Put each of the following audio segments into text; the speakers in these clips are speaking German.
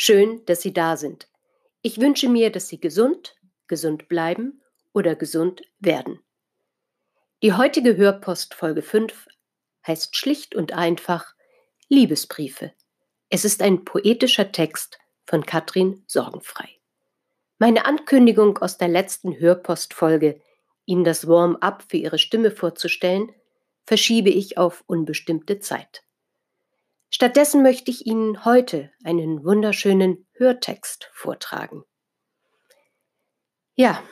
Schön, dass Sie da sind. Ich wünsche mir, dass Sie gesund, gesund bleiben oder gesund werden. Die heutige Hörpost Folge 5 heißt schlicht und einfach Liebesbriefe. Es ist ein poetischer Text von Katrin Sorgenfrei. Meine Ankündigung aus der letzten Hörpostfolge, Ihnen das Warm-up für Ihre Stimme vorzustellen, verschiebe ich auf unbestimmte Zeit. Stattdessen möchte ich Ihnen heute einen wunderschönen Hörtext vortragen. Ja,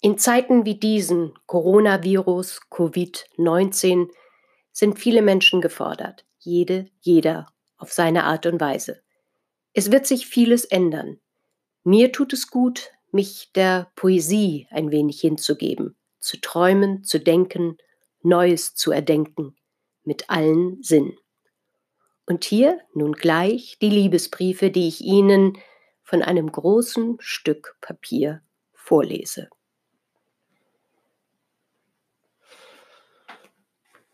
in Zeiten wie diesen, Coronavirus, Covid-19, sind viele Menschen gefordert, jede, jeder auf seine Art und Weise. Es wird sich vieles ändern. Mir tut es gut, mich der Poesie ein wenig hinzugeben, zu träumen, zu denken, Neues zu erdenken, mit allen Sinnen. Und hier nun gleich die Liebesbriefe, die ich Ihnen von einem großen Stück Papier vorlese.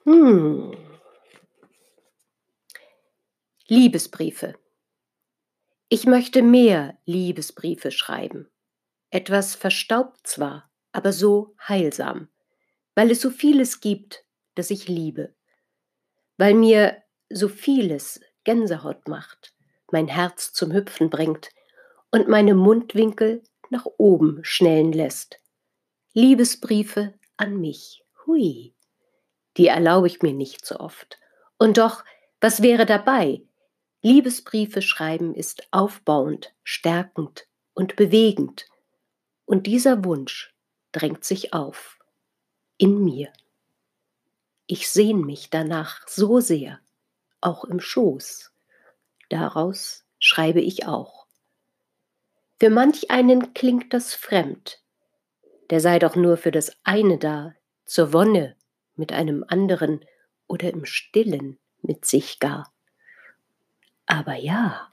Hm. Liebesbriefe. Ich möchte mehr Liebesbriefe schreiben. Etwas verstaubt zwar, aber so heilsam, weil es so vieles gibt, das ich liebe, weil mir so vieles Gänsehaut macht, mein Herz zum Hüpfen bringt und meine Mundwinkel nach oben schnellen lässt. Liebesbriefe an mich, hui, die erlaube ich mir nicht so oft. Und doch, was wäre dabei? Liebesbriefe schreiben ist aufbauend, stärkend und bewegend. Und dieser Wunsch drängt sich auf in mir. Ich sehne mich danach so sehr auch im Schoß. Daraus schreibe ich auch. Für manch einen klingt das fremd, der sei doch nur für das eine da, zur Wonne mit einem anderen oder im stillen mit sich gar. Aber ja,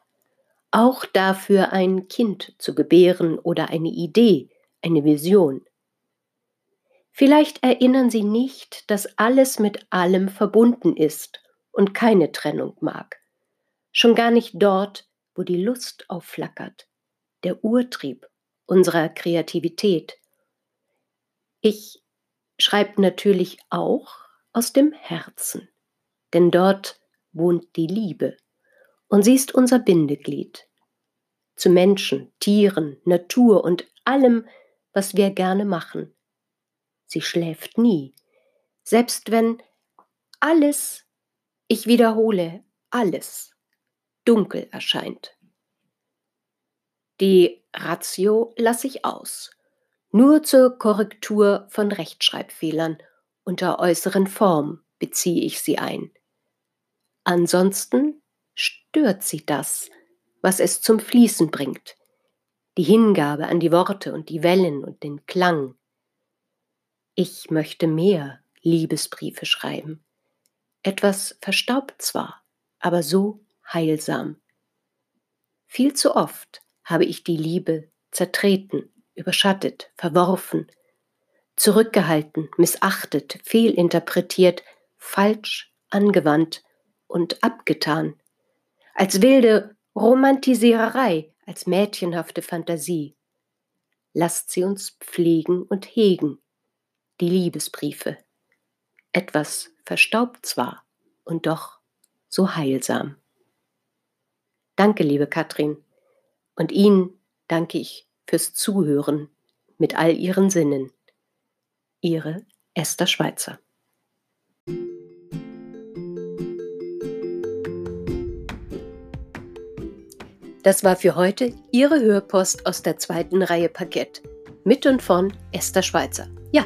auch dafür ein Kind zu gebären oder eine Idee, eine Vision. Vielleicht erinnern Sie nicht, dass alles mit allem verbunden ist und keine Trennung mag. Schon gar nicht dort, wo die Lust aufflackert, der Urtrieb unserer Kreativität. Ich schreibe natürlich auch aus dem Herzen, denn dort wohnt die Liebe und sie ist unser Bindeglied zu Menschen, Tieren, Natur und allem, was wir gerne machen. Sie schläft nie, selbst wenn alles ich wiederhole, alles dunkel erscheint. Die Ratio lasse ich aus, nur zur Korrektur von Rechtschreibfehlern unter äußeren Form beziehe ich sie ein. Ansonsten stört sie das, was es zum Fließen bringt, die Hingabe an die Worte und die Wellen und den Klang. Ich möchte mehr Liebesbriefe schreiben, etwas verstaubt zwar, aber so heilsam. Viel zu oft habe ich die Liebe zertreten, überschattet, verworfen, zurückgehalten, missachtet, fehlinterpretiert, falsch angewandt und abgetan, als wilde Romantisiererei, als mädchenhafte Fantasie. Lasst sie uns pflegen und hegen, die Liebesbriefe. Etwas verstaubt zwar und doch so heilsam. Danke, liebe Katrin, und Ihnen danke ich fürs Zuhören mit all Ihren Sinnen. Ihre Esther Schweizer. Das war für heute Ihre Hörpost aus der zweiten Reihe Parkett. Mit und von Esther Schweizer. Ja,